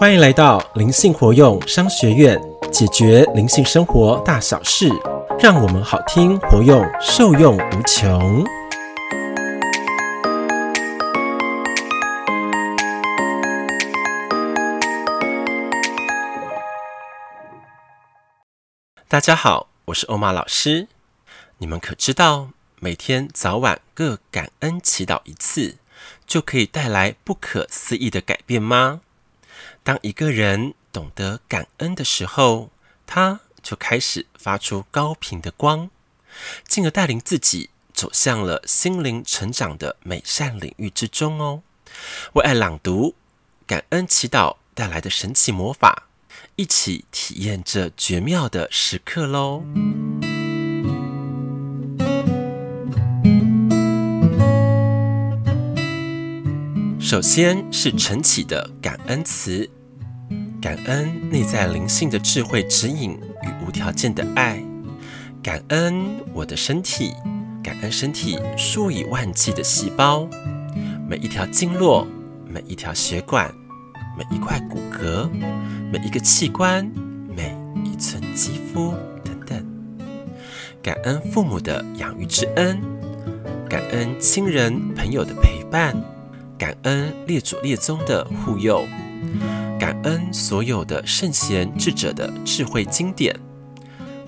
欢迎来到灵性活用商学院，解决灵性生活大小事，让我们好听活用，受用无穷。大家好，我是欧玛老师。你们可知道，每天早晚各感恩祈祷一次，就可以带来不可思议的改变吗？当一个人懂得感恩的时候，他就开始发出高频的光，进而带领自己走向了心灵成长的美善领域之中哦。为爱朗读感恩祈祷带来的神奇魔法，一起体验这绝妙的时刻喽！首先是晨起的感恩词，感恩内在灵性的智慧指引与无条件的爱，感恩我的身体，感恩身体数以万计的细胞，每一条经络，每一条血管，每一块骨骼，每一个器官，每一寸肌肤等等，感恩父母的养育之恩，感恩亲人朋友的陪伴。感恩列祖列宗的护佑，感恩所有的圣贤智者的智慧经典，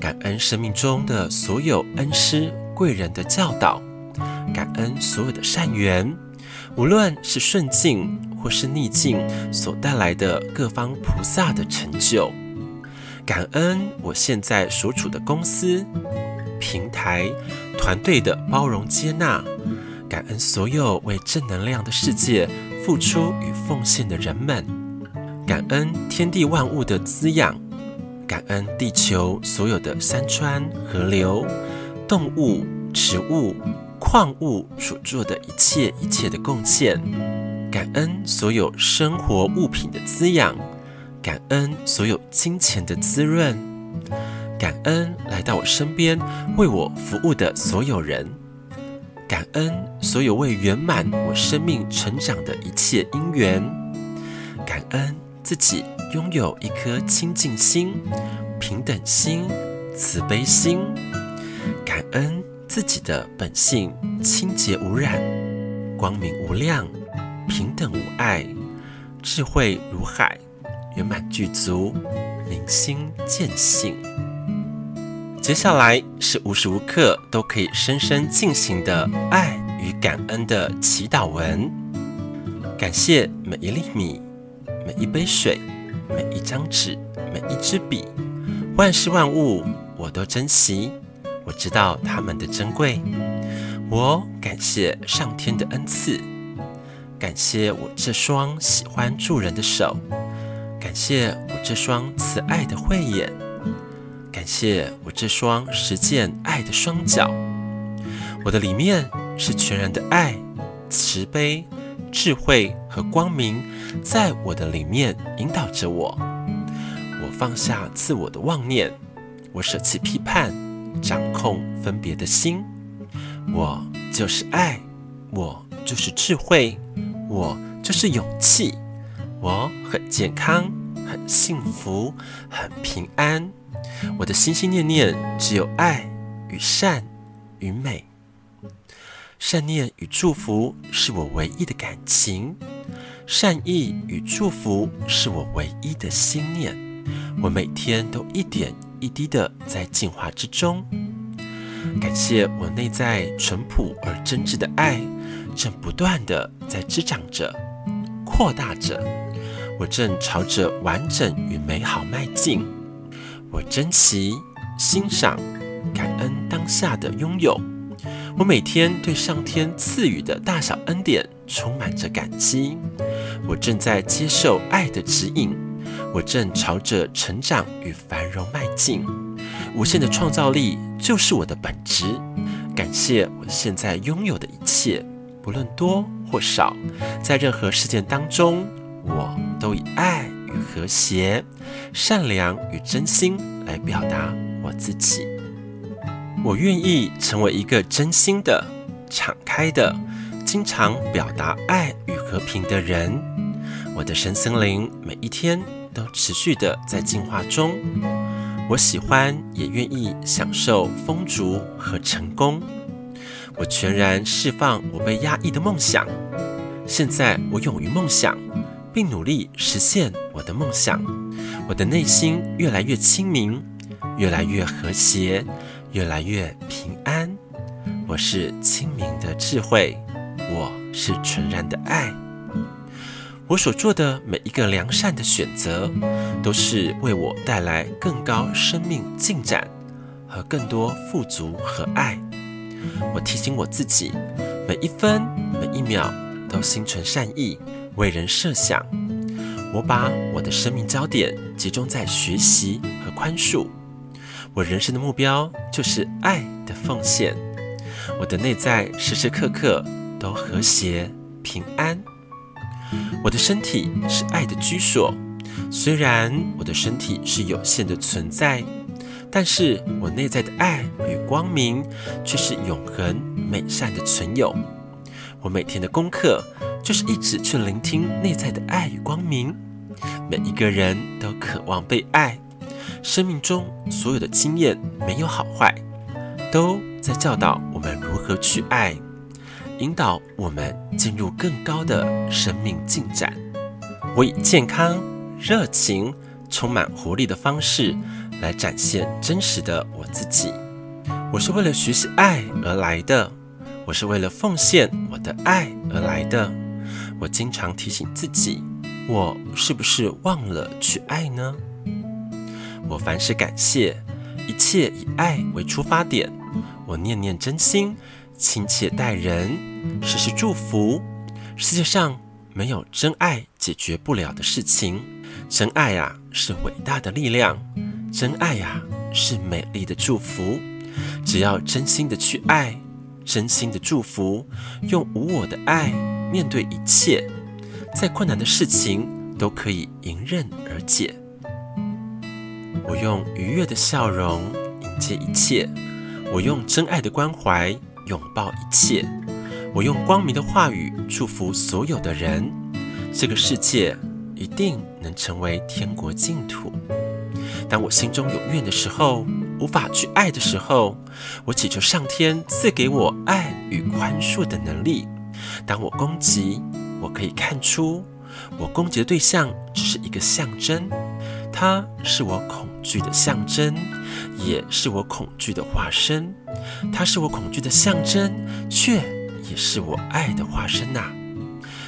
感恩生命中的所有恩师贵人的教导，感恩所有的善缘，无论是顺境或是逆境所带来的各方菩萨的成就，感恩我现在所处的公司、平台、团队的包容接纳。感恩所有为正能量的世界付出与奉献的人们，感恩天地万物的滋养，感恩地球所有的山川、河流、动物、植物、矿物所做的一切一切的贡献，感恩所有生活物品的滋养，感恩所有金钱的滋润，感恩来到我身边为我服务的所有人。感恩所有为圆满我生命成长的一切因缘，感恩自己拥有一颗清净心、平等心、慈悲心，感恩自己的本性清洁无染、光明无量、平等无碍、智慧如海、圆满具足、明心见性。接下来是无时无刻都可以深深进行的爱与感恩的祈祷文。感谢每一粒米、每一杯水、每一张纸、每一支笔，万事万物我都珍惜。我知道它们的珍贵。我感谢上天的恩赐，感谢我这双喜欢助人的手，感谢我这双慈爱的慧眼。感谢我这双实践爱的双脚，我的里面是全然的爱、慈悲、智慧和光明，在我的里面引导着我。我放下自我的妄念，我舍弃批判、掌控、分别的心。我就是爱，我就是智慧，我就是勇气。我很健康，很幸福，很平安。我的心心念念只有爱与善与美，善念与祝福是我唯一的感情，善意与祝福是我唯一的心念。我每天都一点一滴的在进化之中。感谢我内在淳朴而真挚的爱，正不断的在滋长着、扩大着，我正朝着完整与美好迈进。我珍惜、欣赏、感恩当下的拥有。我每天对上天赐予的大小恩典充满着感激。我正在接受爱的指引。我正朝着成长与繁荣迈进。无限的创造力就是我的本质。感谢我现在拥有的一切，不论多或少，在任何事件当中，我都以爱。与和谐、善良与真心来表达我自己。我愿意成为一个真心的、敞开的、经常表达爱与和平的人。我的身心灵每一天都持续的在进化中。我喜欢也愿意享受丰足和成功。我全然释放我被压抑的梦想。现在我勇于梦想，并努力实现我的梦想。我的内心越来越清明，越来越和谐，越来越平安。我是清明的智慧，我是纯然的爱。我所做的每一个良善的选择，都是为我带来更高生命进展和更多富足和爱。我提醒我自己，每一分每一秒都心存善意，为人设想。我把我的生命焦点集中在学习和宽恕。我人生的目标就是爱的奉献。我的内在时时刻刻都和谐平安。我的身体是爱的居所，虽然我的身体是有限的存在，但是我内在的爱与光明却是永恒美善的存有。我每天的功课就是一直去聆听内在的爱与光明。每一个人都渴望被爱，生命中所有的经验没有好坏，都在教导我们如何去爱，引导我们进入更高的生命进展。我以健康、热情、充满活力的方式来展现真实的我自己。我是为了学习爱而来的。我是为了奉献我的爱而来的。我经常提醒自己，我是不是忘了去爱呢？我凡事感谢，一切以爱为出发点。我念念真心，亲切待人，时时祝福。世界上没有真爱解决不了的事情。真爱啊，是伟大的力量。真爱呀，是美丽的祝福。只要真心的去爱。真心的祝福，用无我的爱面对一切，再困难的事情都可以迎刃而解。我用愉悦的笑容迎接一切，我用真爱的关怀拥抱一切，我用光明的话语祝福所有的人。这个世界一定能成为天国净土。当我心中有怨的时候，无法去爱的时候，我祈求上天赐给我爱与宽恕的能力。当我攻击，我可以看出，我攻击的对象只是一个象征，它是我恐惧的象征，也是我恐惧的化身。它是我恐惧的象征，却也是我爱的化身呐、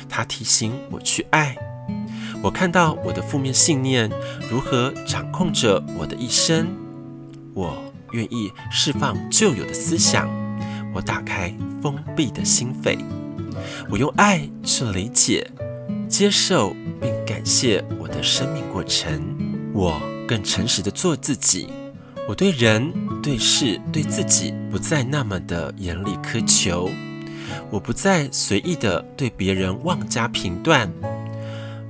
它提醒我去爱。我看到我的负面信念如何掌控着我的一生。我愿意释放旧有的思想，我打开封闭的心扉，我用爱去理解、接受并感谢我的生命过程。我更诚实地做自己，我对人、对事、对自己不再那么的严厉苛求，我不再随意的对别人妄加评断，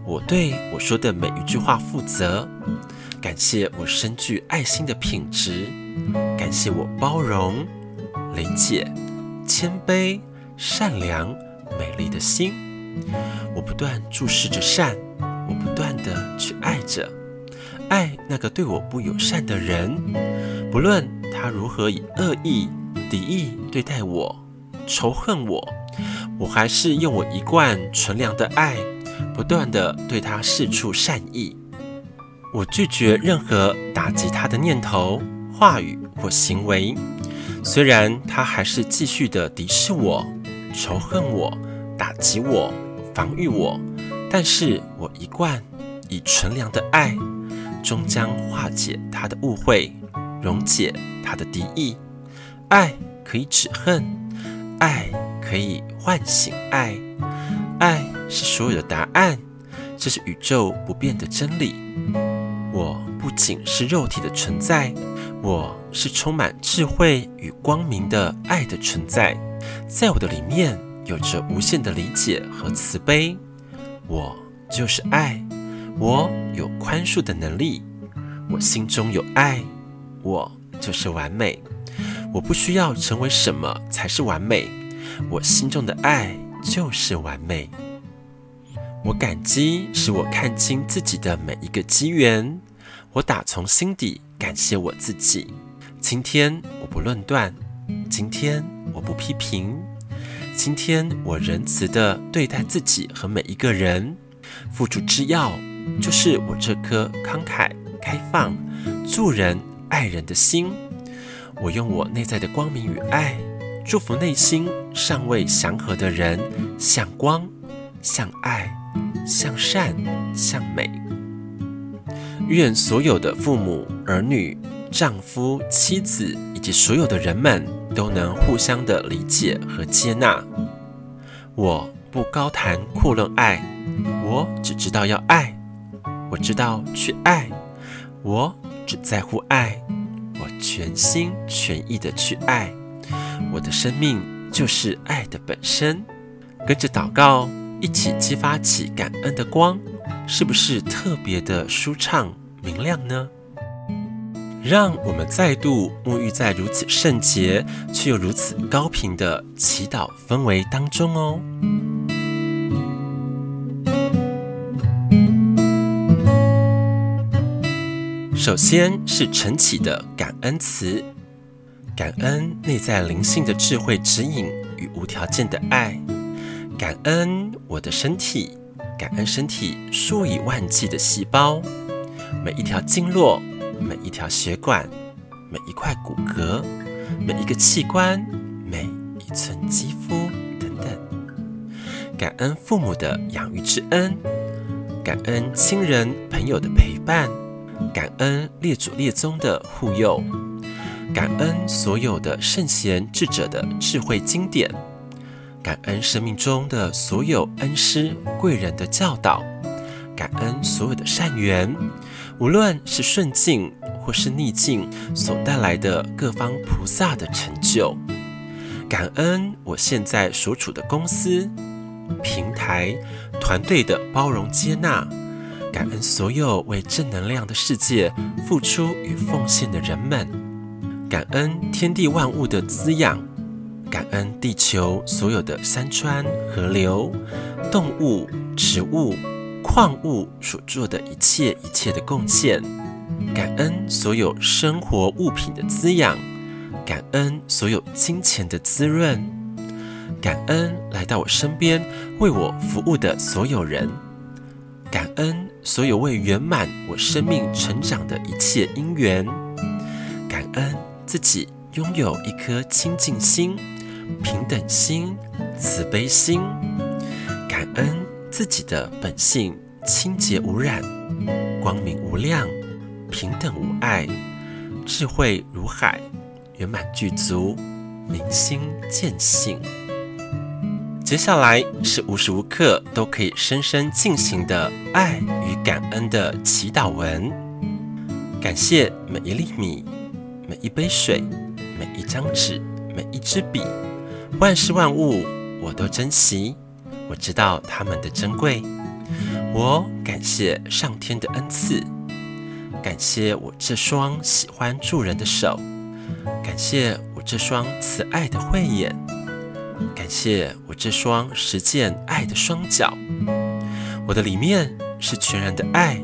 我对我说的每一句话负责。感谢我深具爱心的品质，感谢我包容、理解、谦卑、善良、美丽的心。我不断注视着善，我不断地去爱着，爱那个对我不友善的人，不论他如何以恶意、敌意对待我、仇恨我，我还是用我一贯纯良的爱，不断地对他释出善意。我拒绝任何打击他的念头、话语或行为，虽然他还是继续的敌视我、仇恨我、打击我、防御我，但是我一贯以纯良的爱，终将化解他的误会，溶解他的敌意。爱可以止恨，爱可以唤醒爱，爱是所有的答案，这是宇宙不变的真理。我不仅是肉体的存在，我是充满智慧与光明的爱的存在，在我的里面有着无限的理解和慈悲。我就是爱，我有宽恕的能力，我心中有爱，我就是完美。我不需要成为什么才是完美，我心中的爱就是完美。我感激使我看清自己的每一个机缘。我打从心底感谢我自己。今天我不论断，今天我不批评，今天我仁慈地对待自己和每一个人。付出之要就是我这颗慷慨、开放、助人、爱人的心。我用我内在的光明与爱，祝福内心尚未祥和的人，向光、向爱、向善、向美。愿所有的父母、儿女、丈夫、妻子以及所有的人们都能互相的理解和接纳。我不高谈阔论爱，我只知道要爱，我知道去爱，我只在乎爱。我全心全意的去爱，我的生命就是爱的本身。跟着祷告，一起激发起感恩的光，是不是特别的舒畅明亮呢？让我们再度沐浴在如此圣洁却又如此高频的祈祷氛围当中哦。首先是晨起的感恩词，感恩内在灵性的智慧指引与无条件的爱，感恩我的身体，感恩身体数以万计的细胞，每一条经络，每一条血管，每一块骨骼，每一个器官，每一寸肌肤等等，感恩父母的养育之恩，感恩亲人朋友的陪伴。感恩列祖列宗的护佑，感恩所有的圣贤智者的智慧经典，感恩生命中的所有恩师贵人的教导，感恩所有的善缘，无论是顺境或是逆境所带来的各方菩萨的成就，感恩我现在所处的公司、平台、团队的包容接纳。感恩所有为正能量的世界付出与奉献的人们，感恩天地万物的滋养，感恩地球所有的山川、河流、动物、植物、矿物所做的一切一切的贡献，感恩所有生活物品的滋养，感恩所有金钱的滋润，感恩来到我身边为我服务的所有人。感恩所有为圆满我生命成长的一切因缘，感恩自己拥有一颗清净心、平等心、慈悲心，感恩自己的本性清洁无染、光明无量、平等无碍、智慧如海、圆满具足、明心见性。接下来是无时无刻都可以深深进行的爱与感恩的祈祷文。感谢每一粒米、每一杯水、每一张纸、每一支笔，万事万物我都珍惜。我知道它们的珍贵。我感谢上天的恩赐，感谢我这双喜欢助人的手，感谢我这双慈爱的慧眼。感谢我这双实践爱的双脚，我的里面是全然的爱、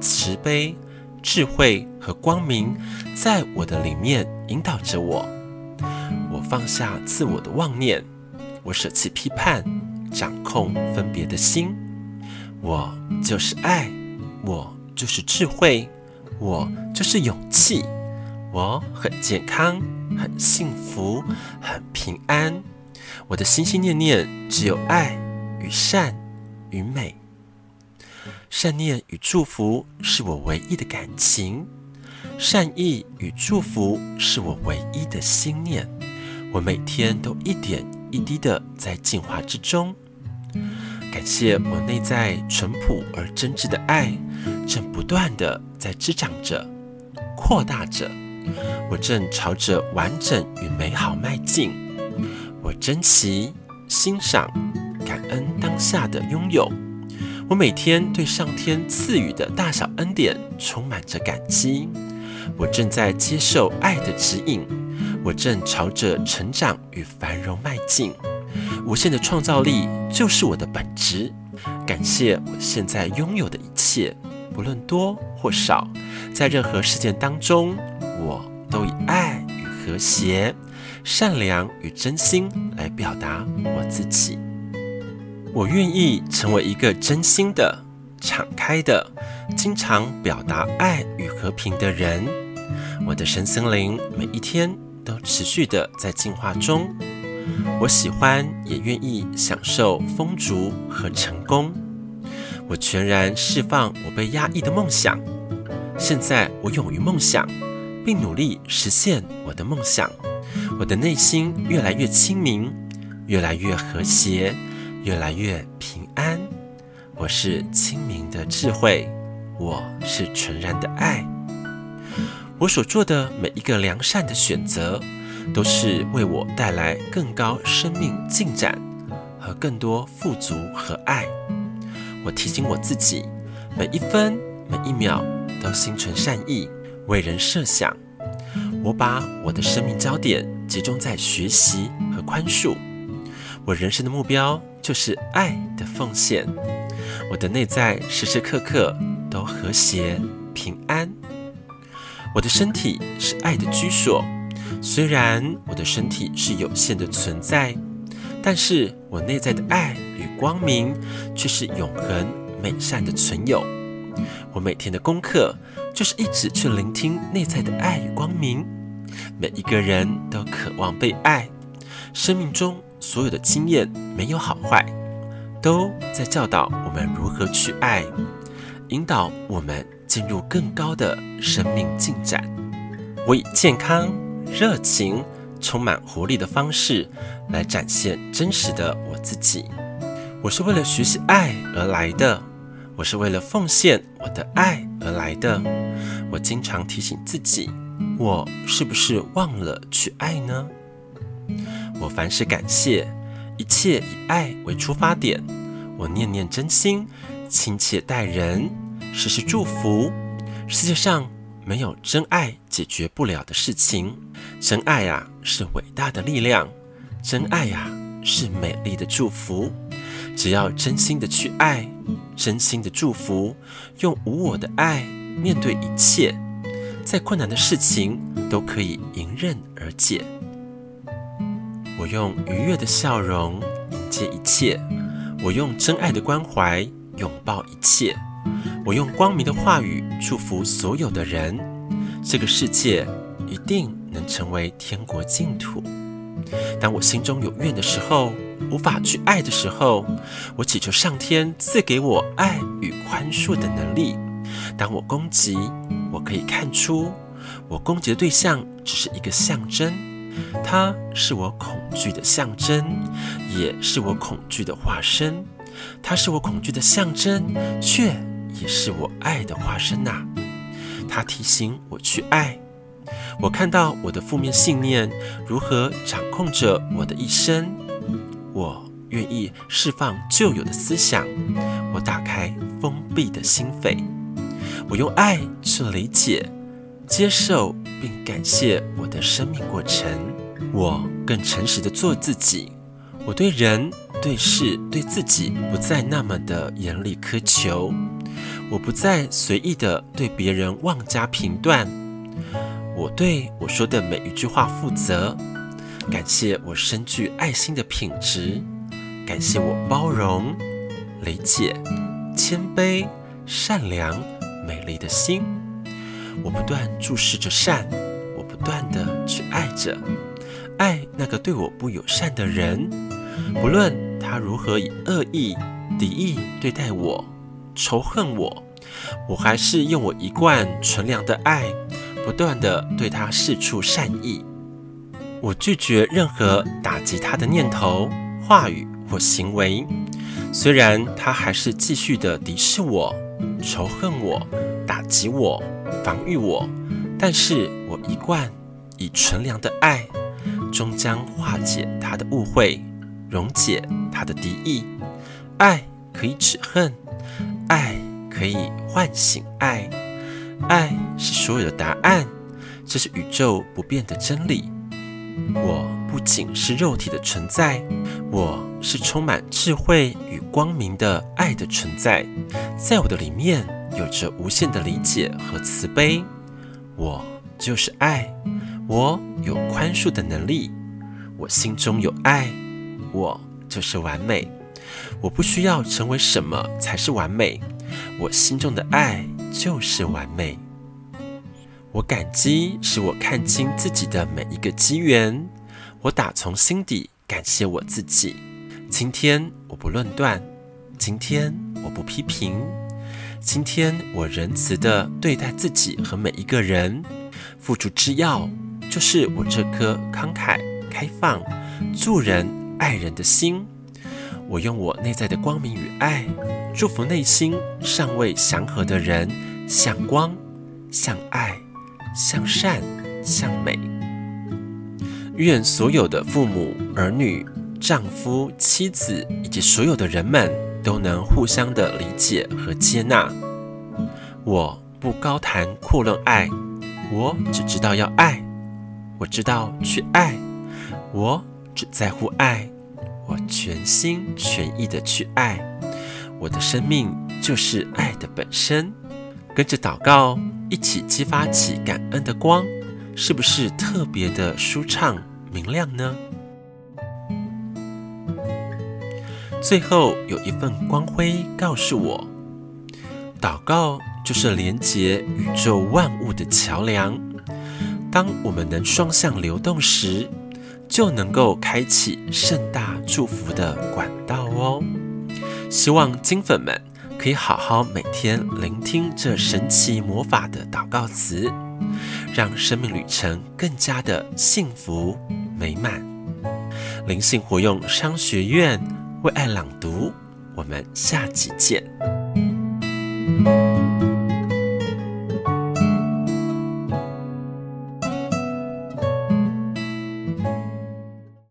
慈悲、智慧和光明，在我的里面引导着我。我放下自我的妄念，我舍弃批判、掌控、分别的心。我就是爱，我就是智慧，我就是勇气。我很健康，很幸福，很平安。我的心心念念只有爱与善与美，善念与祝福是我唯一的感情，善意与祝福是我唯一的心念。我每天都一点一滴的在进化之中，感谢我内在淳朴而真挚的爱，正不断的在滋长着、扩大着，我正朝着完整与美好迈进。我珍惜、欣赏、感恩当下的拥有。我每天对上天赐予的大小恩典充满着感激。我正在接受爱的指引。我正朝着成长与繁荣迈进。无限的创造力就是我的本质。感谢我现在拥有的一切，不论多或少，在任何事件当中，我都以爱与和谐、善良与真心来表达我自己。我愿意成为一个真心的、敞开的、经常表达爱与和平的人。我的身心灵每一天都持续的在进化中。我喜欢也愿意享受丰足和成功。我全然释放我被压抑的梦想。现在我勇于梦想，并努力实现我的梦想。我的内心越来越清明，越来越和谐。越来越平安，我是清明的智慧，我是纯然的爱。我所做的每一个良善的选择，都是为我带来更高生命进展和更多富足和爱。我提醒我自己，每一分每一秒都心存善意，为人设想。我把我的生命焦点集中在学习和宽恕。我人生的目标就是爱的奉献。我的内在时时刻刻都和谐平安。我的身体是爱的居所，虽然我的身体是有限的存在，但是我内在的爱与光明却是永恒美善的存有。我每天的功课就是一直去聆听内在的爱与光明。每一个人都渴望被爱，生命中。所有的经验没有好坏，都在教导我们如何去爱，引导我们进入更高的生命进展。我以健康、热情、充满活力的方式来展现真实的我自己。我是为了学习爱而来的，我是为了奉献我的爱而来的。我经常提醒自己，我是不是忘了去爱呢？我凡事感谢，一切以爱为出发点。我念念真心，亲切待人，时时祝福。世界上没有真爱解决不了的事情。真爱啊，是伟大的力量。真爱呀，是美丽的祝福。只要真心的去爱，真心的祝福，用无我的爱面对一切，再困难的事情都可以迎刃而解。我用愉悦的笑容迎接一切，我用真爱的关怀拥抱一切，我用光明的话语祝福所有的人。这个世界一定能成为天国净土。当我心中有怨的时候，无法去爱的时候，我祈求上天赐给我爱与宽恕的能力。当我攻击，我可以看出我攻击的对象只是一个象征。它是我恐惧的象征，也是我恐惧的化身。它是我恐惧的象征，却也是我爱的化身呐。它提醒我去爱。我看到我的负面信念如何掌控着我的一生。我愿意释放旧有的思想。我打开封闭的心扉。我用爱去理解、接受。并感谢我的生命过程，我更诚实的做自己。我对人、对事、对自己不再那么的严厉苛求，我不再随意的对别人妄加评断。我对我说的每一句话负责。感谢我深具爱心的品质，感谢我包容、理解、谦卑、善良、美丽的心。我不断注视着善，我不断地去爱着，爱那个对我不友善的人，不论他如何以恶意、敌意对待我、仇恨我，我还是用我一贯纯良的爱，不断地对他释出善意。我拒绝任何打击他的念头、话语或行为，虽然他还是继续的敌视我、仇恨我、打击我。防御我，但是我一贯以纯良的爱，终将化解他的误会，溶解他的敌意。爱可以止恨，爱可以唤醒爱，爱是所有的答案，这是宇宙不变的真理。我不仅是肉体的存在，我是充满智慧与光明的爱的存在。在我的里面有着无限的理解和慈悲。我就是爱，我有宽恕的能力。我心中有爱，我就是完美。我不需要成为什么才是完美，我心中的爱就是完美。我感激使我看清自己的每一个机缘，我打从心底感谢我自己。今天我不论断，今天我不批评，今天我仁慈地对待自己和每一个人。付出之要就是我这颗慷慨、开放、助人、爱人的心。我用我内在的光明与爱，祝福内心尚未祥和的人，向光、向爱。向善，向美。愿所有的父母、儿女、丈夫、妻子以及所有的人们都能互相的理解和接纳。我不高谈阔论爱，我只知道要爱，我知道去爱，我只在乎爱，我全心全意的去爱。我的生命就是爱的本身。跟着祷告，一起激发起感恩的光，是不是特别的舒畅明亮呢？最后有一份光辉告诉我，祷告就是连接宇宙万物的桥梁。当我们能双向流动时，就能够开启盛大祝福的管道哦。希望金粉们。可以好好每天聆听这神奇魔法的祷告词，让生命旅程更加的幸福美满。灵性活用商学院为爱朗读，我们下集见。